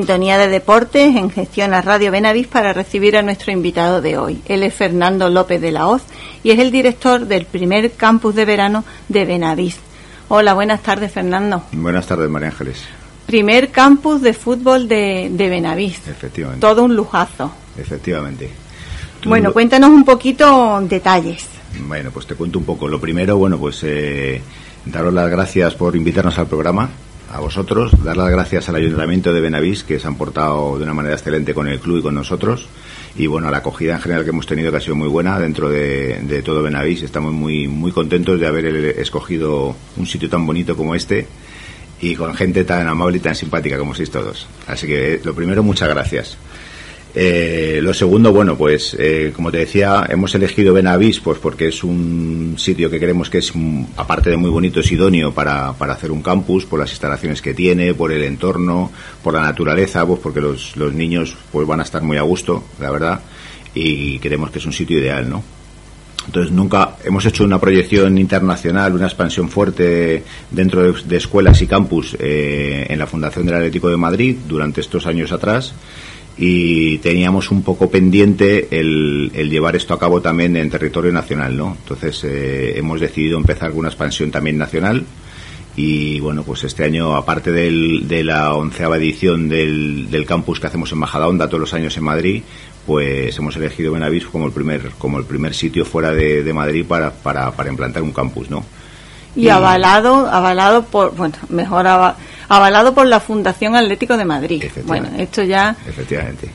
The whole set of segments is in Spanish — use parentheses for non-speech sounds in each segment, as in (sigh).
Sintonía de Deportes en Gestión a Radio Benavís para recibir a nuestro invitado de hoy. Él es Fernando López de la Hoz y es el director del primer campus de verano de Benavís. Hola, buenas tardes, Fernando. Buenas tardes, María Ángeles. Primer campus de fútbol de, de Benavís. Efectivamente. Todo un lujazo. Efectivamente. Bueno, cuéntanos un poquito detalles. Bueno, pues te cuento un poco. Lo primero, bueno, pues eh, daros las gracias por invitarnos al programa a vosotros, dar las gracias al Ayuntamiento de Benavís, que se han portado de una manera excelente con el club y con nosotros. Y bueno, a la acogida en general que hemos tenido, que ha sido muy buena dentro de, todo Benavís. Estamos muy, muy contentos de haber escogido un sitio tan bonito como este y con gente tan amable y tan simpática como sois todos. Así que lo primero, muchas gracias. Eh, lo segundo, bueno, pues eh, como te decía, hemos elegido Benavís pues porque es un sitio que creemos que es, mm, aparte de muy bonito, es idóneo para, para hacer un campus, por las instalaciones que tiene, por el entorno, por la naturaleza, pues porque los, los niños pues van a estar muy a gusto, la verdad, y creemos que es un sitio ideal, ¿no? Entonces nunca hemos hecho una proyección internacional, una expansión fuerte dentro de, escuelas y campus eh, en la Fundación del Atlético de Madrid durante estos años atrás y teníamos un poco pendiente el, llevar esto a cabo también en territorio nacional, ¿no? Entonces eh, hemos decidido empezar con una expansión también nacional y bueno, pues este año, aparte de la onceava edición del, campus que hacemos en Majadahonda todos los años en Madrid, pues hemos elegido Benavís como el primer, como el primer sitio fuera de, Madrid para, para, para implantar un campus, ¿no? Y, avalado, avalado por, bueno, mejor avalado por la Fundación Atlético de Madrid. Bueno, esto ya Efectivamente.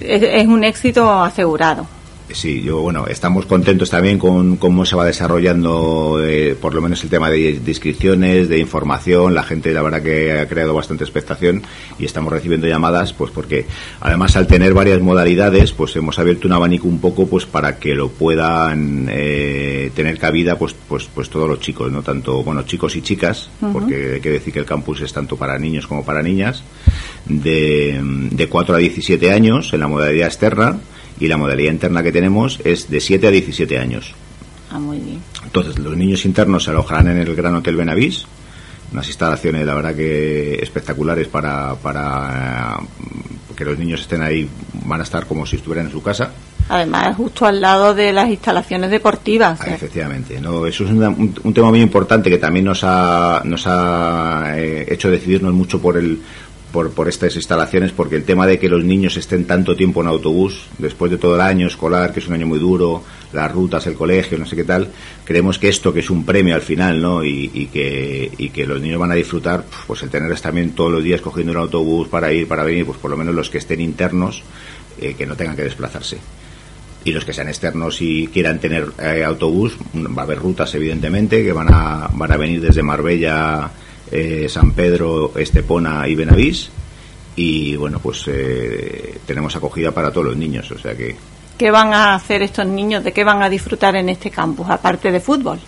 es un éxito asegurado. Sí, yo, bueno, estamos contentos también con cómo se va desarrollando, eh, por lo menos el tema de, inscripciones, de información. La gente, la verdad, que ha creado bastante expectación y estamos recibiendo llamadas, pues porque además al tener varias modalidades, pues hemos abierto un abanico un poco, pues para que lo puedan eh, tener cabida, pues, pues, pues todos los chicos, no tanto, bueno, chicos y chicas, porque hay que decir que el campus es tanto para niños como para niñas, de, de 4 a 17 años en la modalidad externa y la modalidad interna que tenemos es de 7 a 17 años. Ah, muy bien. Entonces, los niños internos se alojarán en el Gran Hotel Benavís, unas instalaciones, la verdad que espectaculares para, para eh, que los niños estén ahí, van a estar como si estuvieran en su casa. Además, justo al lado de las instalaciones deportivas. Ah, efectivamente. No, eso es un, tema muy importante que también nos ha, nos ha eh, hecho decidirnos mucho por el, por, por estas instalaciones porque el tema de que los niños estén tanto tiempo en autobús, después de todo el año escolar, que es un año muy duro, las rutas, el colegio, no sé qué tal, creemos que esto que es un premio al final, ¿no? Y, y que, y que los niños van a disfrutar, pues el tenerles también todos los días cogiendo un autobús para ir, para venir, pues por lo menos los que estén internos, eh, que no tengan que desplazarse y los que sean externos y quieran tener eh, autobús, va a haber rutas evidentemente que van a, van a venir desde Marbella eh, San Pedro, Estepona y Benavís. Y bueno, pues eh, tenemos acogida para todos los niños, o sea que... ¿Qué van a hacer estos niños? ¿De qué van a disfrutar en este campus, aparte de fútbol?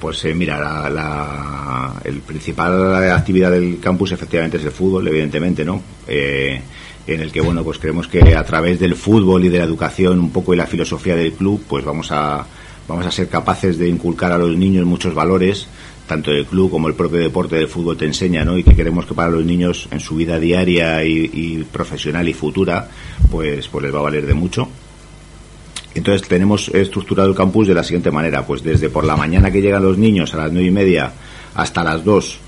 Pues eh, mira, la, el principal actividad del campus efectivamente es el fútbol, evidentemente, ¿no? en el que, bueno, pues creemos que a través del fútbol y de la educación un poco y la filosofía del club, pues vamos a, vamos a ser capaces de inculcar a los niños muchos valores tanto el club como el propio deporte del fútbol te enseña, ¿no? Y que queremos que para los niños en su vida diaria y, profesional y futura, pues, pues les va a valer de mucho. Entonces tenemos estructurado el campus de la siguiente manera, pues desde por la mañana que llegan los niños a las nueve y media hasta las dos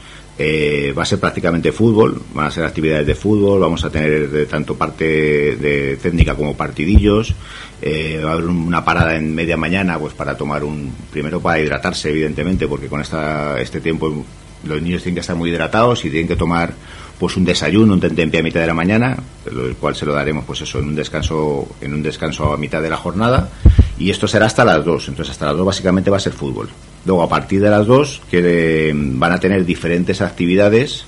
eh, va a ser prácticamente fútbol, van a ser actividades de fútbol, vamos a tener tanto parte de técnica como partidillos, eh, va a haber una parada en media mañana pues para tomar un, primero para hidratarse evidentemente, porque con esta, este tiempo los niños tienen que estar muy hidratados y tienen que tomar pues un desayuno, un tentempié a mitad de la mañana, el cual se lo daremos pues eso en un descanso, en un descanso a mitad de la jornada, y esto será hasta las dos, entonces hasta las dos básicamente va a ser fútbol. Luego, a partir de las dos, que van a tener diferentes actividades,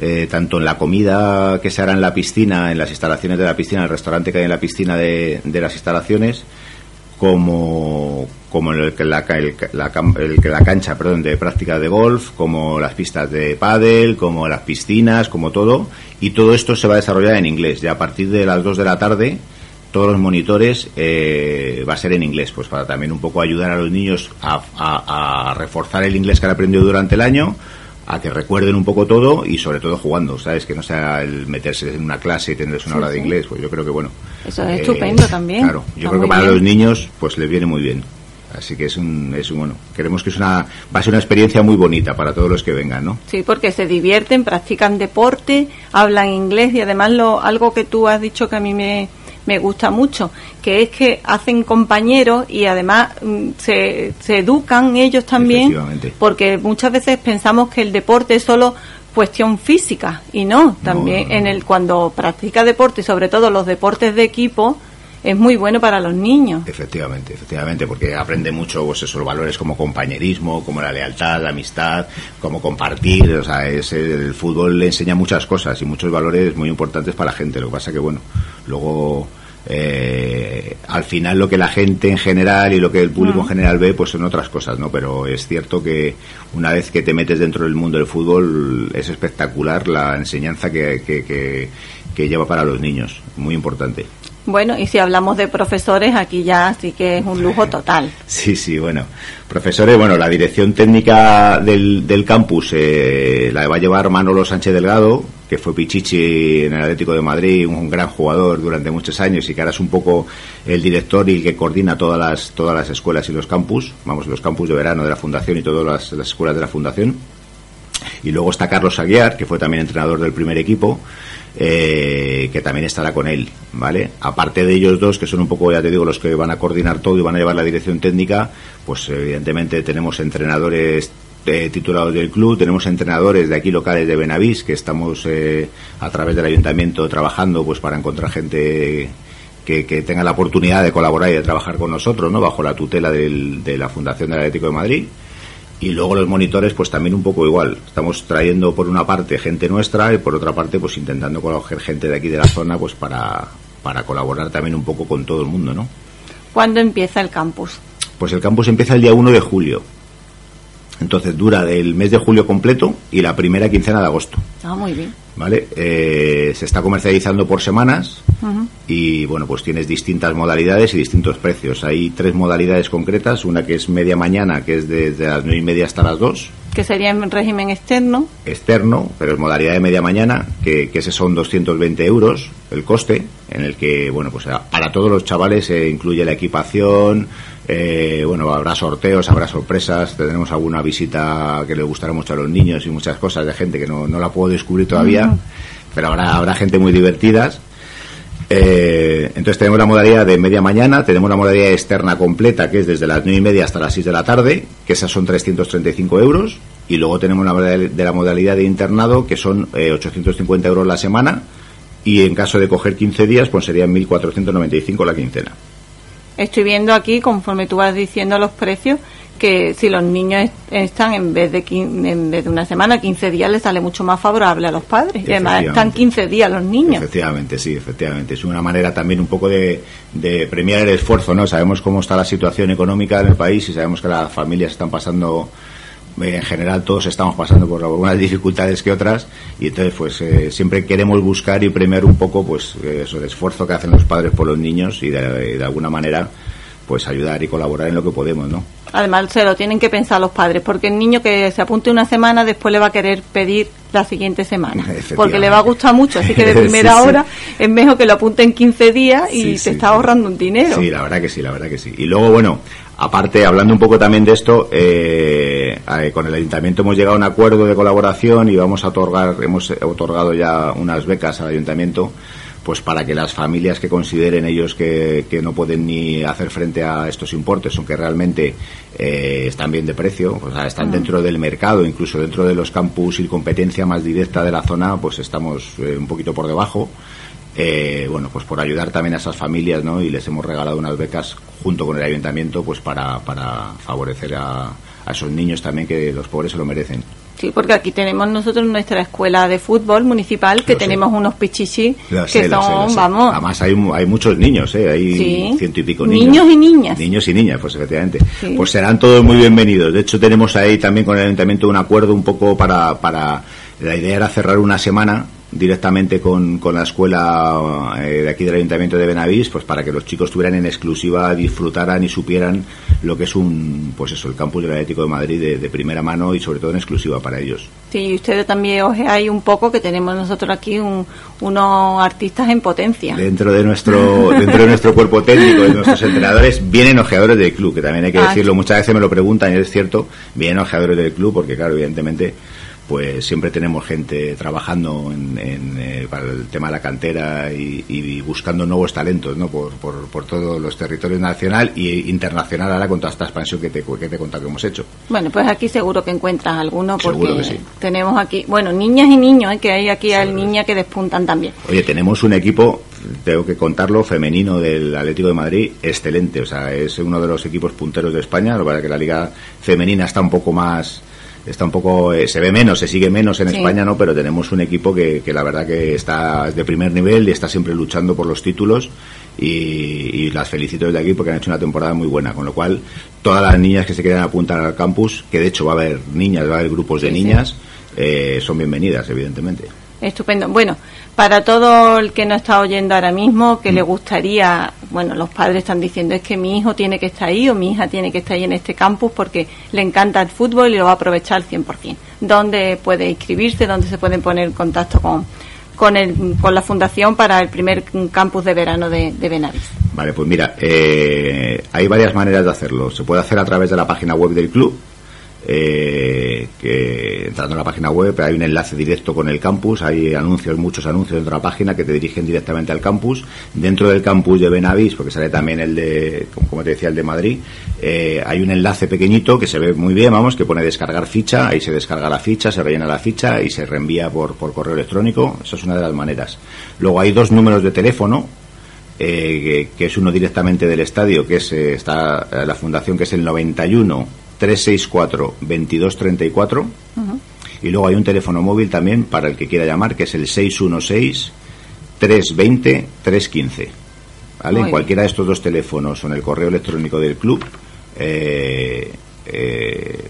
eh, tanto en la comida que se hará en la piscina, en las instalaciones de la piscina, el restaurante que hay en la piscina de, las instalaciones, como, como el, la, la, la, cancha perdón, de práctica de golf, como las pistas de pádel, como las piscinas, como todo. Y todo esto se va a desarrollar en inglés. Ya a partir de las dos de la tarde todos los monitores eh, va a ser en inglés, pues para también un poco ayudar a los niños a, reforzar el inglés que han aprendido durante el año, a que recuerden un poco todo y sobre todo jugando, ¿sabes? Que no sea el meterse en una clase y tenerse una hora de inglés, pues yo creo que bueno. Eso es estupendo también. Claro, yo creo que para los niños pues les viene muy bien. Así que es un, es un, bueno, queremos que es una, va a ser una experiencia muy bonita para todos los que vengan, ¿no? Sí, porque se divierten, practican deporte, hablan inglés y además lo, algo que tú has dicho que a mí me, me gusta mucho, que es que hacen compañeros y además mm, se, se educan ellos también, porque muchas veces pensamos que el deporte es solo cuestión física y no, también en el cuando practica deporte y sobre todo los deportes de equipo es muy bueno para los niños. Efectivamente, efectivamente, porque aprende mucho pues esos valores como compañerismo, como la lealtad, la amistad, como compartir, o sea, es, el fútbol le enseña muchas cosas y muchos valores muy importantes para la gente. Lo que pasa que bueno, luego eh, al final lo que la gente en general y lo que el público en general ve pues son otras cosas no pero es cierto que una vez que te metes dentro del mundo del fútbol es espectacular la enseñanza que, que, que lleva para los niños muy importante bueno, y si hablamos de profesores, aquí ya sí que es un lujo total. Sí, sí, bueno. Profesores, bueno, la dirección técnica del, del campus eh, la va a llevar Manolo Sánchez Delgado, que fue Pichichi en el Atlético de Madrid, un, gran jugador durante muchos años y que ahora es un poco el director y el que coordina todas las, todas las escuelas y los campus, vamos, los campus de verano de la Fundación y todas las, las escuelas de la Fundación. Y luego está Carlos Aguiar, que fue también entrenador del primer equipo eh, que también estará con él, ¿vale? Aparte de ellos dos, que son un poco, ya te digo, los que van a coordinar todo y van a llevar la dirección técnica, pues evidentemente tenemos entrenadores eh, titulados del club, tenemos entrenadores de aquí locales de Benavís, que estamos eh, a través del ayuntamiento trabajando pues para encontrar gente que, que, tenga la oportunidad de colaborar y de trabajar con nosotros, ¿no? Bajo la tutela de la Fundación del Atlético de Madrid y luego los monitores pues también un poco igual estamos trayendo por una parte gente nuestra y por otra parte pues intentando coger gente de aquí de la zona pues para para colaborar también un poco con todo el mundo no ¿Cuándo empieza el campus? Pues el campus empieza el día 1 de julio entonces dura del mes de julio completo y la primera quincena de agosto. Ah, muy bien. ¿Vale? Eh, se está comercializando por semanas y bueno, pues tienes distintas modalidades y distintos precios. Hay tres modalidades concretas, una que es media mañana, que es desde las nueve y media hasta las dos. Que sería en régimen externo. Externo, pero es modalidad de media mañana, que, que ese son 220 euros el coste, en el que, bueno, pues para todos los chavales se incluye la equipación, eh, bueno, habrá sorteos, habrá sorpresas, tendremos alguna visita que le gustará mucho a los niños y muchas cosas de gente que no, no la puedo descubrir todavía, pero habrá, habrá gente muy divertidas. Eh, entonces tenemos la modalidad de media mañana, tenemos la modalidad externa completa, que es desde las nueve y media hasta las 6 de la tarde, que esas son 335 euros, y luego tenemos la modalidad de la modalidad de internado, que son 850 eh, euros la semana, y en caso de coger 15 días, pues serían 1.495 la quincena. Estoy viendo aquí, conforme tú vas diciendo los precios, que si los niños están en vez de en vez de una semana, 15 días, les sale mucho más favorable a los padres. Y además están 15 días los niños. Efectivamente, sí, efectivamente. Es una manera también un poco de, de premiar el esfuerzo, ¿no? Sabemos cómo está la situación económica en el país y sabemos que las familias están pasando en general todos estamos pasando por algunas dificultades que otras y entonces pues eh, siempre queremos buscar y premiar un poco pues eso el esfuerzo que hacen los padres por los niños y de, alguna manera pues ayudar y colaborar en lo que podemos, ¿no? Además se lo tienen que pensar los padres porque el niño que se apunte una semana después le va a querer pedir la siguiente semana porque le va a gustar mucho, así que de (laughs) primera hora es mejor que lo apunte en 15 días y se está ahorrando un dinero. Sí, la verdad que sí, la verdad que sí. Y luego, bueno, Aparte, hablando un poco también de esto, eh, eh, con el ayuntamiento hemos llegado a un acuerdo de colaboración y vamos a otorgar, hemos otorgado ya unas becas al ayuntamiento, pues para que las familias que consideren ellos que, no pueden ni hacer frente a estos importes, aunque realmente eh, están bien de precio, o sea, están dentro del mercado, incluso dentro de los campus y competencia más directa de la zona, pues estamos un poquito por debajo. Eh, bueno, pues por ayudar también a esas familias, ¿no? Y les hemos regalado unas becas junto con el ayuntamiento, pues para, para favorecer a, esos niños también que los pobres se lo merecen. Sí, porque aquí tenemos nosotros nuestra escuela de fútbol municipal, que tenemos unos pichichi que son, vamos... Además hay, hay muchos niños, ¿eh? Hay ciento y pico niños. Niños y niñas. Niños y niñas, pues efectivamente. Pues serán todos muy bienvenidos. De hecho, tenemos ahí también con el ayuntamiento un acuerdo un poco para... para la idea era cerrar una semana directamente con, con la escuela eh, de aquí del Ayuntamiento de Benavís, pues para que los chicos tuvieran en exclusiva, disfrutaran y supieran lo que es un, pues eso, el campus del Atlético de Madrid de, primera mano y sobre todo en exclusiva para ellos. Sí, y ustedes también hay un poco que tenemos nosotros aquí unos artistas en potencia. Dentro de nuestro dentro de nuestro cuerpo técnico, de nuestros entrenadores, vienen ojeadores del club, que también hay que ah, decirlo, muchas veces me lo preguntan y es cierto, vienen ojeadores del club porque claro, evidentemente pues siempre tenemos gente trabajando en, eh, para el tema de la cantera y, buscando nuevos talentos ¿no? por, por, todos los territorios nacional e internacional ahora con toda esta expansión que te, que te he contado que hemos hecho. Bueno, pues aquí seguro que encuentras alguno porque tenemos aquí, bueno, niñas y niños, ¿eh? que hay aquí al niña que despuntan también. Oye, tenemos un equipo, tengo que contarlo, femenino del Atlético de Madrid, excelente, o sea, es uno de los equipos punteros de España, lo que que la liga femenina está un poco más está un poco eh, se ve menos se sigue menos en España no pero tenemos un equipo que, que, la verdad que está de primer nivel y está siempre luchando por los títulos y, las felicito desde aquí porque han hecho una temporada muy buena con lo cual todas las niñas que se quieran apuntar al campus que de hecho va a haber niñas va a haber grupos de niñas eh, son bienvenidas evidentemente Estupendo. Bueno, para todo el que no está oyendo ahora mismo, que le mm. gustaría, bueno, los padres están diciendo es que mi hijo tiene que estar ahí o mi hija tiene que estar ahí en este campus porque le encanta el fútbol y lo va a aprovechar al 100%. ¿Dónde puede inscribirse? ¿Dónde se pueden poner en contacto con, con, el, con la fundación para el primer campus de verano de, de? Vale, pues mira, eh, hay varias maneras de hacerlo. Se puede hacer a través de la página web del club, eh, que entrando en la página web hay un enlace directo con el campus, hay anuncios, muchos anuncios dentro de la página que te dirigen directamente al campus. Dentro del campus de Benavís, porque sale también el de, como te decía, el de Madrid, eh, hay un enlace pequeñito que se ve muy bien, vamos, que pone descargar ficha, ahí se descarga la ficha, se rellena la ficha y se reenvía por, por correo electrónico, esa es una de las maneras. Luego hay dos números de teléfono, eh, que, es uno directamente del estadio, que es eh, está la fundación que es el 91 364 2234 y luego hay un teléfono móvil también para el que quiera llamar que es el 616 320 315 ¿vale? en cualquiera de estos dos teléfonos o en el correo electrónico del club eh, eh,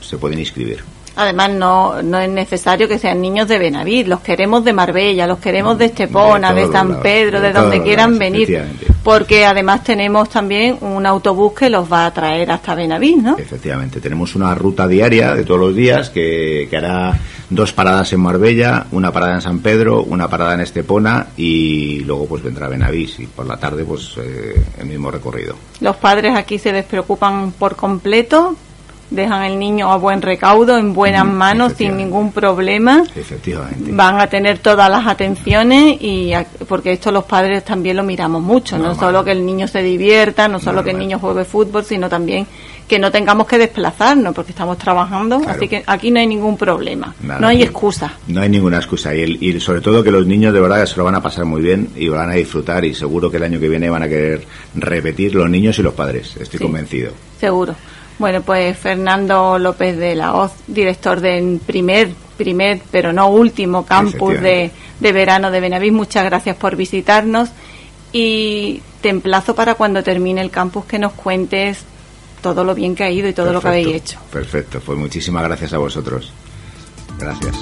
se pueden inscribir. Además, no, no es necesario que sean niños de Benavid, los queremos de Marbella, los queremos de Estepona, de, San Pedro, de, donde quieran venir, porque además tenemos también un autobús que los va a traer hasta Benavid, ¿no? Efectivamente, tenemos una ruta diaria de todos los días que, hará dos paradas en Marbella, una parada en San Pedro, una parada en Estepona y luego pues vendrá Benavís y por la tarde pues eh, el mismo recorrido. Los padres aquí se despreocupan por completo dejan el niño a buen recaudo, en buenas manos, sin ningún problema. Efectivamente. Van a tener todas las atenciones y porque esto los padres también lo miramos mucho, no solo que el niño se divierta, no solo que el niño juegue fútbol, sino también que no tengamos que desplazarnos porque estamos trabajando, así que aquí no hay ningún problema, no hay excusa. No hay ninguna excusa y, y, sobre todo que los niños de verdad se lo van a pasar muy bien y van a disfrutar y seguro que el año que viene van a querer repetir los niños y los padres, estoy convencido. Seguro. Bueno, pues Fernando López de la Hoz, director del primer, primer, pero no último campus de, de verano de Benavís, muchas gracias por visitarnos y te emplazo para cuando termine el campus que nos cuentes todo lo bien que ha ido y todo lo que habéis hecho. Perfecto, pues muchísimas gracias a vosotros. Gracias.